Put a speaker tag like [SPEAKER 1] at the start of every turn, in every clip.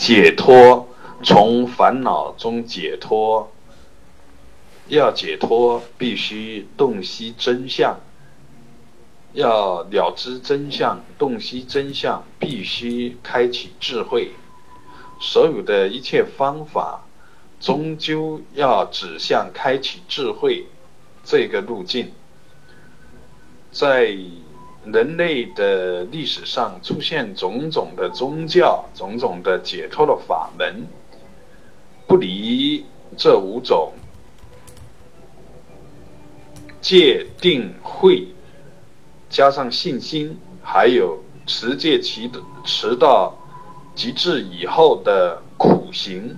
[SPEAKER 1] 解脱，从烦恼中解脱。要解脱，必须洞悉真相。要了知真相，洞悉真相，必须开启智慧。所有的一切方法，终究要指向开启智慧这个路径。在人类的历史上，出现种种的宗教，种种的解脱的法门，不离这五种：戒、定、慧。加上信心，还有持戒持的持到极致以后的苦行，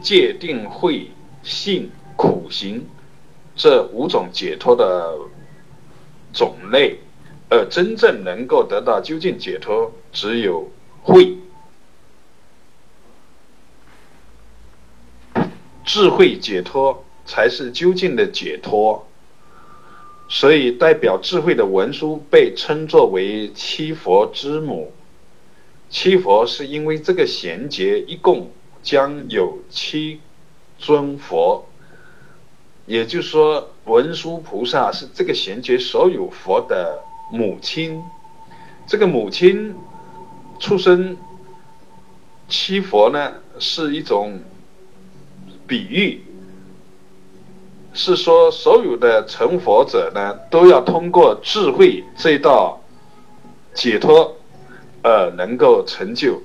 [SPEAKER 1] 戒定慧信苦行这五种解脱的种类，而真正能够得到究竟解脱，只有慧，智慧解脱才是究竟的解脱。所以，代表智慧的文书被称作为七佛之母。七佛是因为这个衔接一共将有七尊佛，也就是说，文殊菩萨是这个衔接所有佛的母亲。这个母亲出生七佛呢，是一种比喻。是说，所有的成佛者呢，都要通过智慧这道解脱，而能够成就。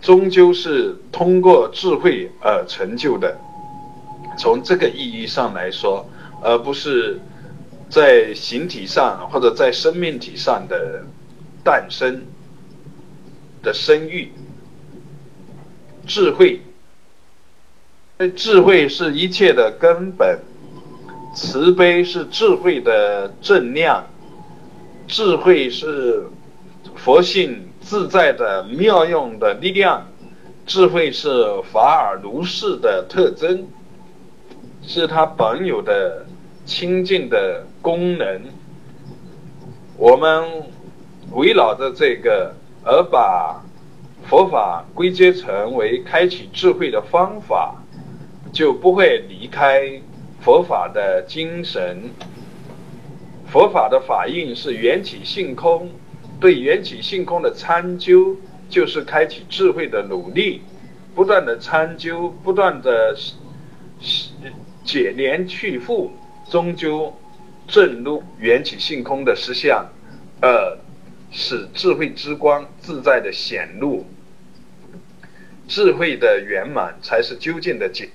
[SPEAKER 1] 终究是通过智慧而成就的。从这个意义上来说，而不是在形体上或者在生命体上的诞生的生育，智慧。智慧是一切的根本，慈悲是智慧的正量，智慧是佛性自在的妙用的力量，智慧是法尔如是的特征，是它本有的清净的功能。我们围绕着这个，而把佛法归结成为开启智慧的方法。就不会离开佛法的精神。佛法的法印是缘起性空，对缘起性空的参究，就是开启智慧的努力，不断的参究，不断的解连去复，终究证入缘起性空的实相，呃，使智慧之光自在的显露。智慧的圆满，才是究竟的解。